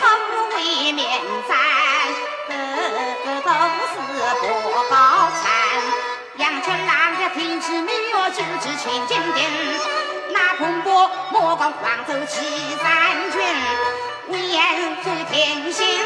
口为免赞，呃，都是不高参。杨春郎的天起没有就职千金顶，那恐怕莫讲黄州七三军，威严最天心。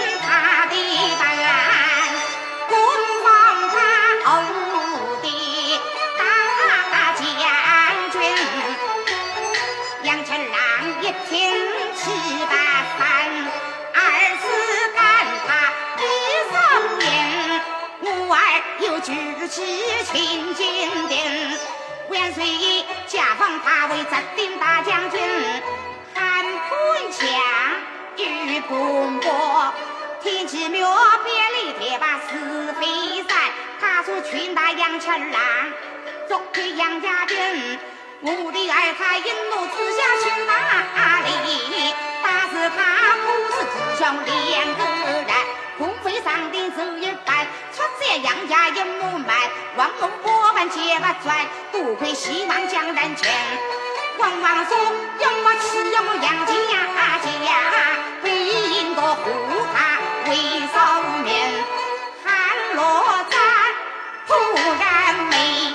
举起千斤顶。万岁爷加封他为镇定大将军，汉昆强与公国，天机妙变里铁把是非散。他说群大杨成郎，作为杨家军，我的儿他一怒之下去哪里？但是他不是弟兄两个人，不转。多亏西王将人前，王王说要么吃要么杨家家，为引到护他为少年。韩罗赞突然美，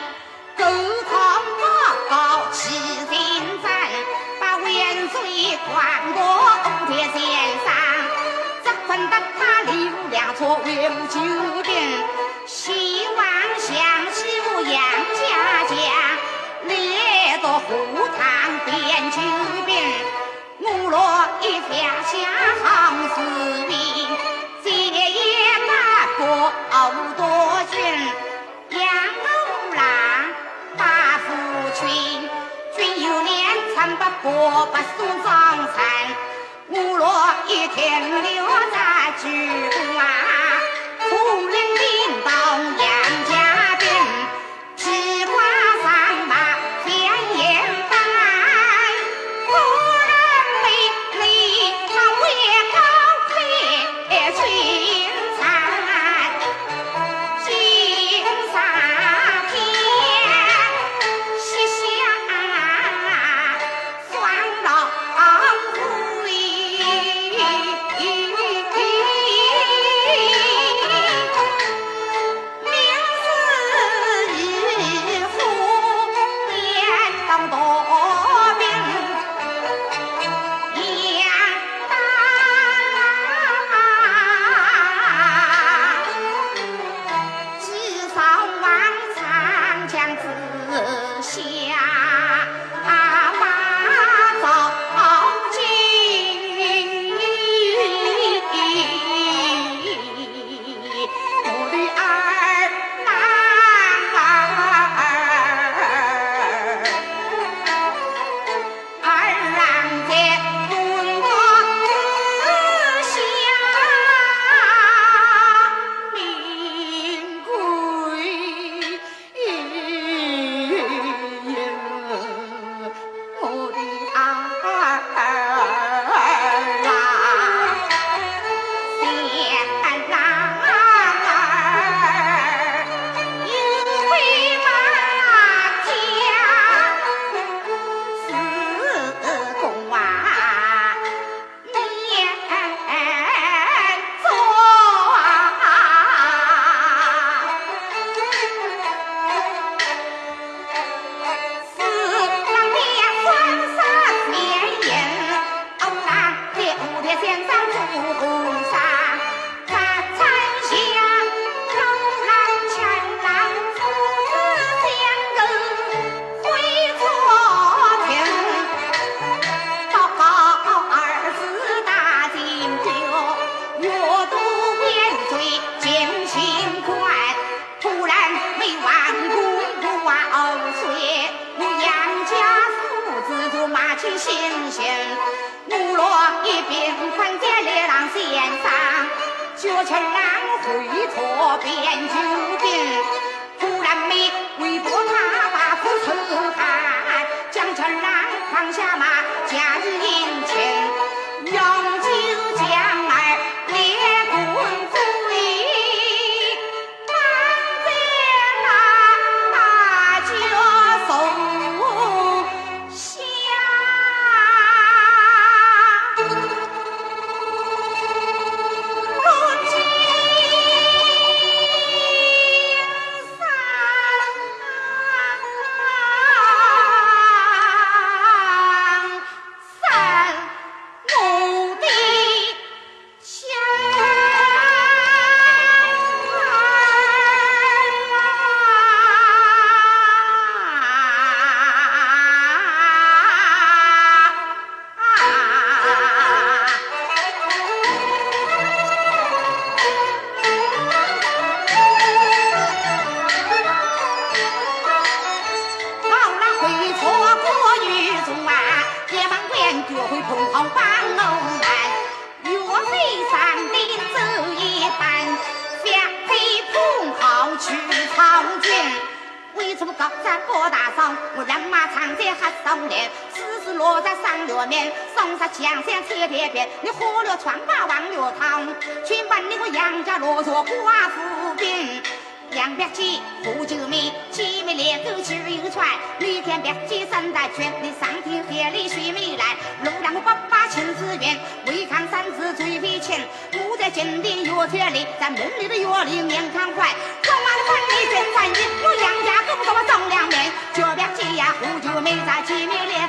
沟通报告齐心战，把万岁换过欧铁先生，只困得他流两错为救兵，希望湖塘边救兵，我若一下下行士兵，再也不过多军。杨五郎把夫君，君有年曾不过不送张残，我若一天留在军啊，薛城狼会拓边，就边。会碰好帮偶难。岳飞上兵走一半，想配碰好去曹军。为什么高山过大嫂？我让马长在还上脸，死死落在上月面，送上江山贴贴边。你喝了川八望月汤，全把你个杨家落作寡妇兵。两边起，喝酒米，七妹连走去游船。女天边起三代拳，你上天黑里水没来。路让我爸爸为抗三字最费钱。我在金的月缺里，在门里的月里面看怀。走马的管理真残忍，我杨家可不跟我争两面。这边鸡呀，喝酒米在七米连。